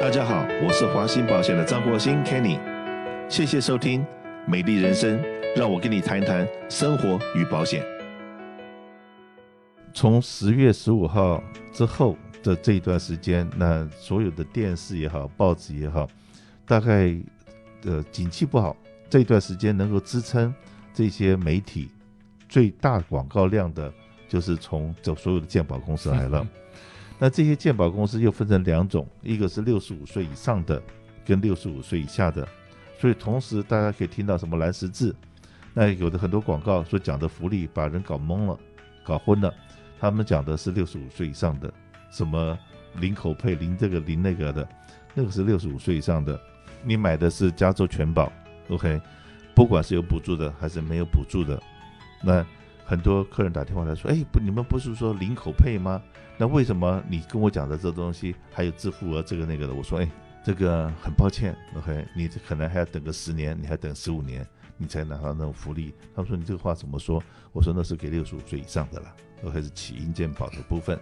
大家好，我是华兴保险的张国兴 Kenny，谢谢收听《美丽人生》，让我跟你谈一谈生活与保险。从十月十五号之后的这一段时间，那所有的电视也好，报纸也好，大概呃景气不好，这一段时间能够支撑这些媒体最大广告量的，就是从这所有的健保公司来了。那这些健保公司又分成两种，一个是六十五岁以上的，跟六十五岁以下的。所以同时大家可以听到什么蓝十字，那有的很多广告所讲的福利把人搞懵了，搞昏了。他们讲的是六十五岁以上的，什么零口配、零这个、零那个的，那个是六十五岁以上的。你买的是加州全保，OK，不管是有补助的还是没有补助的，那很多客人打电话来说，哎，不，你们不是说零口配吗？那为什么你跟我讲的这东西还有自付额这个那个的？我说，哎，这个很抱歉，OK，你可能还要等个十年，你还等十五年，你才拿到那种福利。他们说你这个话怎么说？我说那是给六十五岁以上的了，都还是起因健保的部分。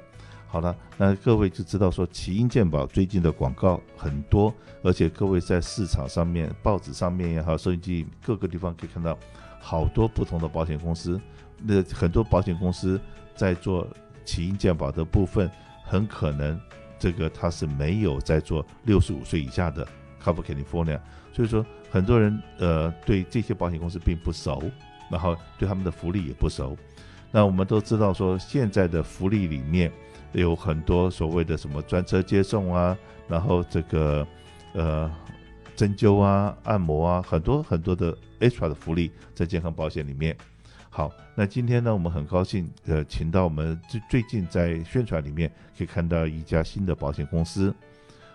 好了，那各位就知道说起因健保最近的广告很多，而且各位在市场上面、报纸上面也好，收音机各个地方可以看到好多不同的保险公司。那很多保险公司在做。起因健保的部分很可能，这个他是没有在做六十五岁以下的 Cover California，所以说很多人呃对这些保险公司并不熟，然后对他们的福利也不熟。那我们都知道说现在的福利里面有很多所谓的什么专车接送啊，然后这个呃针灸啊、按摩啊，很多很多的 extra 的福利在健康保险里面。好，那今天呢，我们很高兴，呃，请到我们最最近在宣传里面可以看到一家新的保险公司。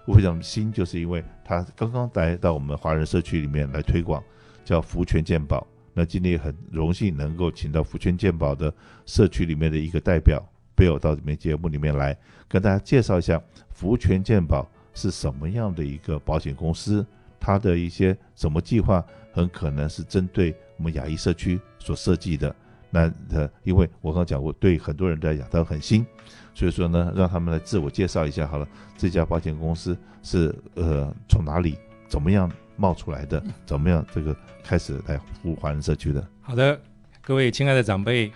为什么新？就是因为他刚刚来到我们华人社区里面来推广，叫福全健保。那今天也很荣幸能够请到福全健保的社区里面的一个代表，Bill 到这边节目里面来跟大家介绍一下福全健保是什么样的一个保险公司，它的一些什么计划，很可能是针对。我们亚裔社区所设计的，那呃，因为我刚刚讲过，对很多人来讲他很新，所以说呢，让他们来自我介绍一下好了。这家保险公司是呃从哪里怎么样冒出来的？怎么样这个开始来服务华人社区的？好的，各位亲爱的长辈，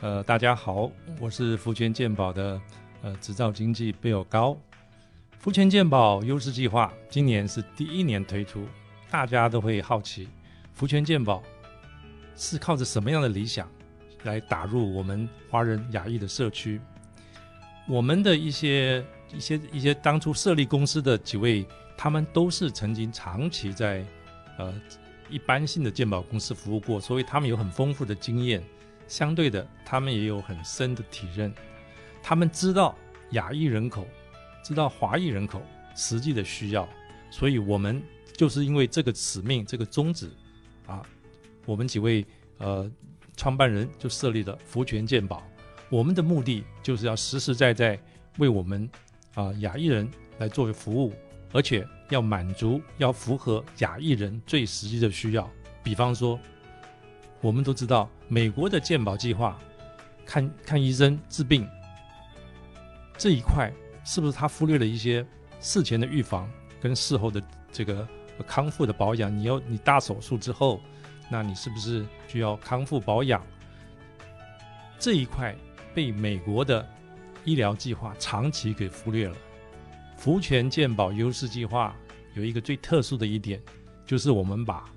呃，大家好，我是福泉健保的呃执照经纪贝尔高。福泉健保优势计划今年是第一年推出，大家都会好奇福泉健保。是靠着什么样的理想来打入我们华人亚裔的社区？我们的一些一些一些当初设立公司的几位，他们都是曾经长期在呃一般性的鉴宝公司服务过，所以他们有很丰富的经验。相对的，他们也有很深的体认，他们知道亚裔人口，知道华裔人口实际的需要，所以我们就是因为这个使命，这个宗旨啊。我们几位呃创办人就设立了福全健保，我们的目的就是要实实在在为我们啊亚裔人来作为服务，而且要满足要符合亚裔人最实际的需要。比方说，我们都知道美国的健保计划，看看医生治病这一块，是不是他忽略了一些事前的预防跟事后的这个康复的保养？你要你大手术之后。那你是不是需要康复保养？这一块被美国的医疗计划长期给忽略了。福全健保优势计划有一个最特殊的一点，就是我们把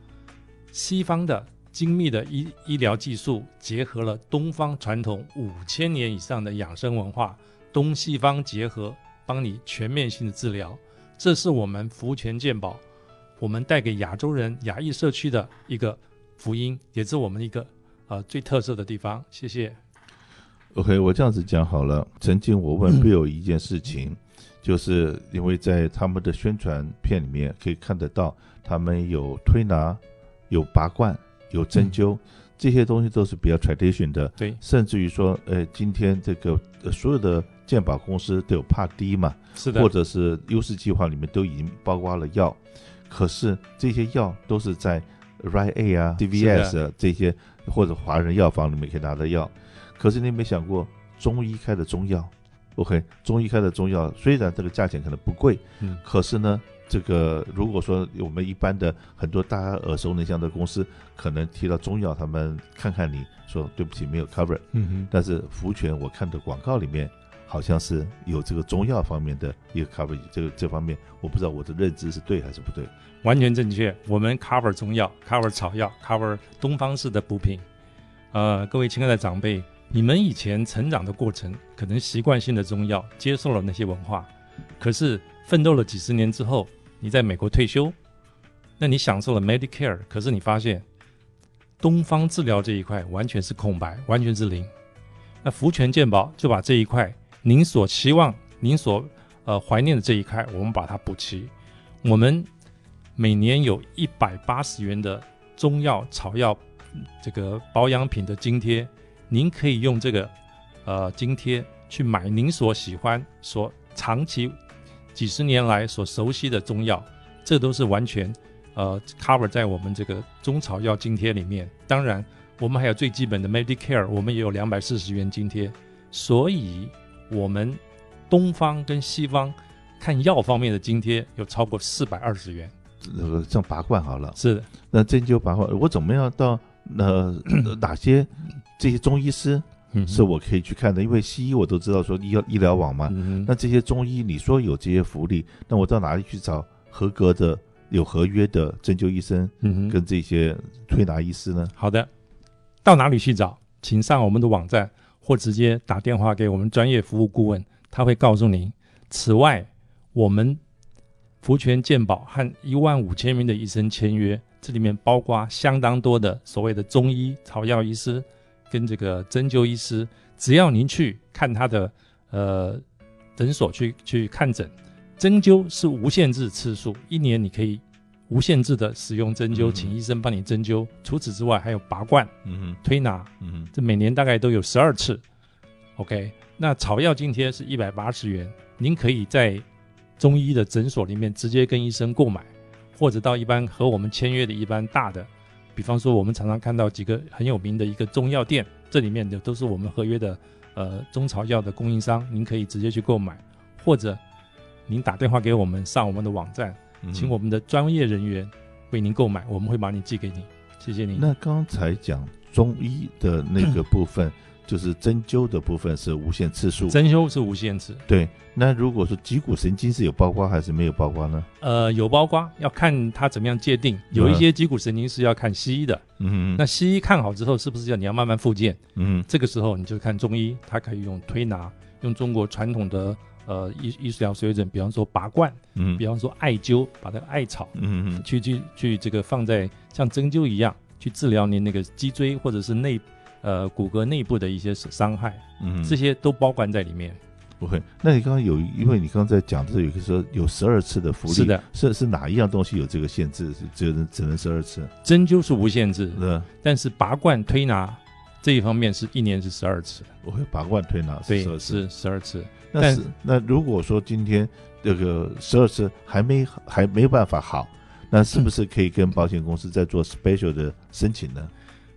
西方的精密的医医疗技术结合了东方传统五千年以上的养生文化，东西方结合，帮你全面性的治疗。这是我们福全健保，我们带给亚洲人、亚裔社区的一个。福音也是我们一个呃最特色的地方。谢谢。OK，我这样子讲好了。曾经我问 Bill 一件事情，嗯、就是因为在他们的宣传片里面可以看得到，他们有推拿、有拔罐、有针灸，嗯、这些东西都是比较 tradition 的。对，甚至于说，呃，今天这个、呃、所有的健保公司都有 Part D 嘛，是的，或者是优势计划里面都已经包括了药，可是这些药都是在。Rite A 啊，D V S 啊，这些或者华人药房里面可以拿到药，可是你有没有想过中医开的中药，OK，中医开的中药虽然这个价钱可能不贵，嗯，可是呢，这个如果说我们一般的很多大家耳熟能详的公司，可能提到中药，他们看看你说对不起没有 cover，嗯哼，但是福泉我看的广告里面好像是有这个中药方面的一个 cover，这个这方面我不知道我的认知是对还是不对。完全正确，我们 cover 中药，cover 草药，cover 东方式的补品。呃，各位亲爱的长辈。你们以前成长的过程，可能习惯性的中药接受了那些文化，可是奋斗了几十年之后，你在美国退休，那你享受了 Medicare，可是你发现东方治疗这一块完全是空白，完全是零。那福泉健保就把这一块，您所期望、您所呃怀念的这一块，我们把它补齐。我们每年有一百八十元的中药、草药这个保养品的津贴。您可以用这个，呃，津贴去买您所喜欢、所长期几十年来所熟悉的中药，这都是完全呃 cover 在我们这个中草药津贴里面。当然，我们还有最基本的 Medicare，我们也有两百四十元津贴。所以，我们东方跟西方看药方面的津贴有超过四百二十元。那个像拔罐好了，是的。那针灸拔罐，我怎么样到那、呃、哪些？这些中医师是我可以去看的，因为西医我都知道说医医疗网嘛。那这些中医你说有这些福利，那我到哪里去找合格的、有合约的针灸医生？跟这些推拿医师呢？好的，到哪里去找？请上我们的网站，或直接打电话给我们专业服务顾问，他会告诉您。此外，我们福泉健保和一万五千名的医生签约，这里面包括相当多的所谓的中医草药医师。跟这个针灸医师，只要您去看他的呃诊所去去看诊，针灸是无限制次数，一年你可以无限制的使用针灸，嗯、请医生帮你针灸。除此之外，还有拔罐、嗯推拿，嗯这每年大概都有十二次。OK，那草药津贴是一百八十元，您可以在中医的诊所里面直接跟医生购买，或者到一般和我们签约的一般大的。比方说，我们常常看到几个很有名的一个中药店，这里面的都是我们合约的呃中草药的供应商，您可以直接去购买，或者您打电话给我们，上我们的网站，请我们的专业人员为您购买，我们会把你寄给你。谢谢您。那刚才讲中医的那个部分。嗯就是针灸的部分是无限次数，针灸是无限次。对，那如果说脊骨神经是有包括还是没有包括呢？呃，有包括，要看它怎么样界定。有一些脊骨神经是要看西医的，嗯，那西医看好之后，是不是要你要慢慢复健？嗯，这个时候你就看中医，它可以用推拿，用中国传统的呃医医疗水准，比方说拔罐，嗯，比方说艾灸，把那个艾草，嗯嗯，去去去这个放在像针灸一样去治疗您那个脊椎或者是内。呃，骨骼内部的一些伤害，嗯，这些都包含在里面。不会，那你刚刚有，因为你刚刚在讲的时候，有一个说有十二次的福利，是的，是是哪一样东西有这个限制？是只能只能十二次？针灸是无限制，是，但是拔罐推拿这一方面是一年是十二次。我会拔罐推拿是十二次，是十二次。但是那如果说今天这个十二次还没还没办法好，那是不是可以跟保险公司再做 special 的申请呢？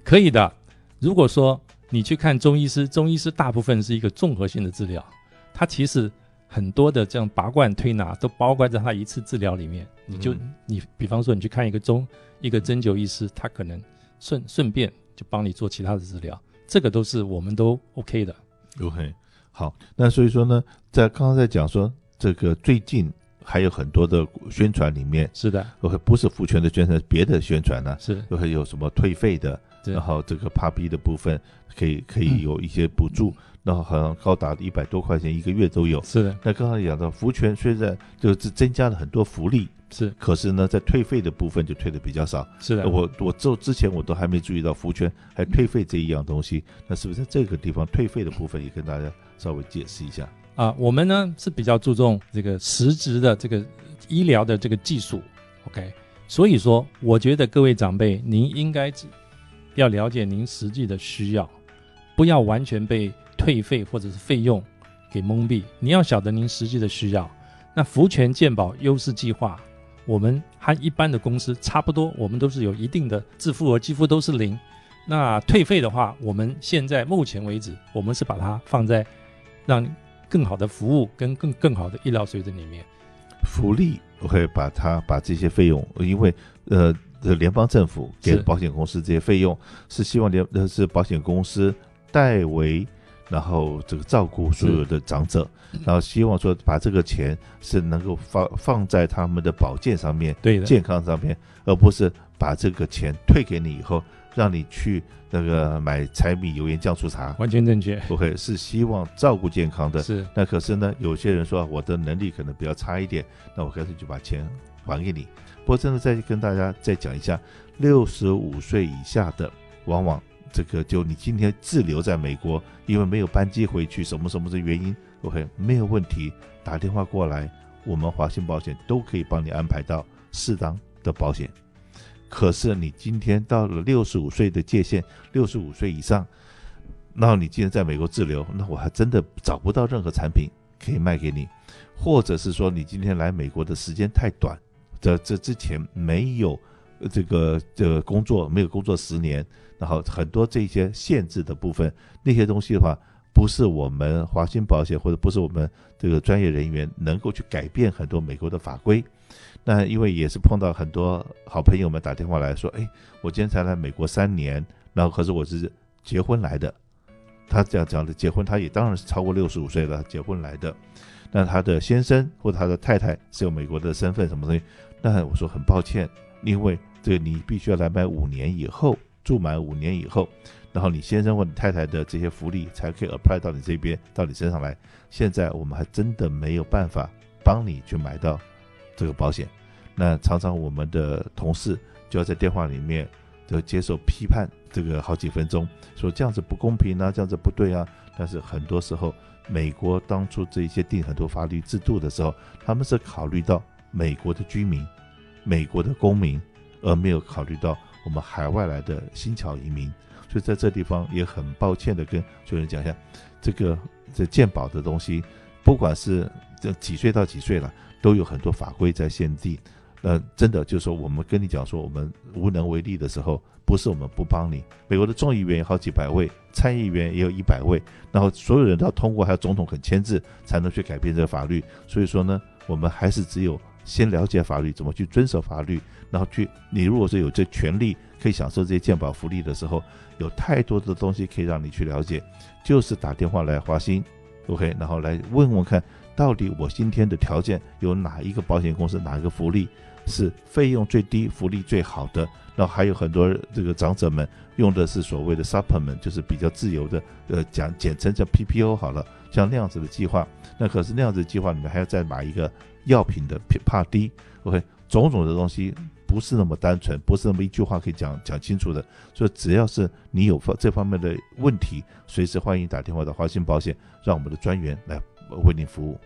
可以的。如果说你去看中医师，中医师大部分是一个综合性的治疗，他其实很多的这样拔罐推拿都包括在他一次治疗里面。你就你比方说你去看一个中一个针灸医师，他可能顺顺便就帮你做其他的治疗，这个都是我们都 OK 的。OK，好，那所以说呢，在刚刚在讲说这个最近还有很多的宣传里面，是的，OK，不是福泉的宣传，别的宣传呢、啊，是会有什么退费的。然后这个帕比的部分可以可以有一些补助，嗯、然后好像高达一百多块钱一个月都有。是的。那刚刚讲到福泉虽然就是增加了很多福利，是，可是呢，在退费的部分就退的比较少。是的。我我做之前我都还没注意到福泉还退费这一样东西，那是不是在这个地方退费的部分也跟大家稍微解释一下？啊，我们呢是比较注重这个实质的这个医疗的这个技术。OK，所以说我觉得各位长辈您应该。要了解您实际的需要，不要完全被退费或者是费用给蒙蔽。你要晓得您实际的需要。那福泉健保优势计划，我们和一般的公司差不多，我们都是有一定的自付额，几乎都是零。那退费的话，我们现在目前为止，我们是把它放在让更好的服务跟更更好的医疗水准里面。福利我会把它把这些费用，因为呃，联邦政府给保险公司这些费用是，是希望联呃是保险公司代为。然后这个照顾所有的长者，然后希望说把这个钱是能够放放在他们的保健上面，对，健康上面，而不是把这个钱退给你以后，让你去那个买柴米油盐酱醋茶。完全正确。OK，是希望照顾健康的。是。那可是呢，有些人说我的能力可能比较差一点，那我干脆就把钱还给你。不过真的再跟大家再讲一下，六十五岁以下的往往。这个就你今天滞留在美国，因为没有班机回去，什么什么的原因，OK，没有问题，打电话过来，我们华信保险都可以帮你安排到适当的保险。可是你今天到了六十五岁的界限，六十五岁以上，那你今天在美国滞留，那我还真的找不到任何产品可以卖给你，或者是说你今天来美国的时间太短，这这之前没有。这个这个工作没有工作十年，然后很多这些限制的部分，那些东西的话，不是我们华兴保险或者不是我们这个专业人员能够去改变很多美国的法规。那因为也是碰到很多好朋友们打电话来说，哎，我今天才来美国三年，然后可是我是结婚来的。他这样讲的结婚，他也当然是超过六十五岁了，结婚来的。那他的先生或者他的太太是有美国的身份什么东西？那我说很抱歉。因为这个你必须要来买五年以后住满五年以后，然后你先生或你太太的这些福利才可以 apply 到你这边到你身上来。现在我们还真的没有办法帮你去买到这个保险。那常常我们的同事就要在电话里面就接受批判，这个好几分钟，说这样子不公平啊，这样子不对啊。但是很多时候，美国当初这些定很多法律制度的时候，他们是考虑到美国的居民。美国的公民，而没有考虑到我们海外来的新侨移民，所以在这地方也很抱歉的跟所有人讲一下，这个这鉴宝的东西，不管是这几岁到几岁了，都有很多法规在限定。呃，真的就是说，我们跟你讲说我们无能为力的时候，不是我们不帮你。美国的众议员有好几百位，参议员也有一百位，然后所有人都要通过，还有总统肯签字才能去改变这个法律。所以说呢，我们还是只有。先了解法律，怎么去遵守法律，然后去。你如果是有这权利，可以享受这些健保福利的时候，有太多的东西可以让你去了解。就是打电话来华兴，OK，然后来问问看，到底我今天的条件有哪一个保险公司，哪一个福利是费用最低、福利最好的？然后还有很多这个长者们用的是所谓的 supplement，就是比较自由的，呃，讲简称叫 PPO 好了，像那样子的计划。那可是那样子的计划里面还要再买一个。药品的 Part D OK，种种的东西不是那么单纯，不是那么一句话可以讲讲清楚的。所以只要是你有方这方面的问题，随时欢迎打电话到华信保险，让我们的专员来为您服务。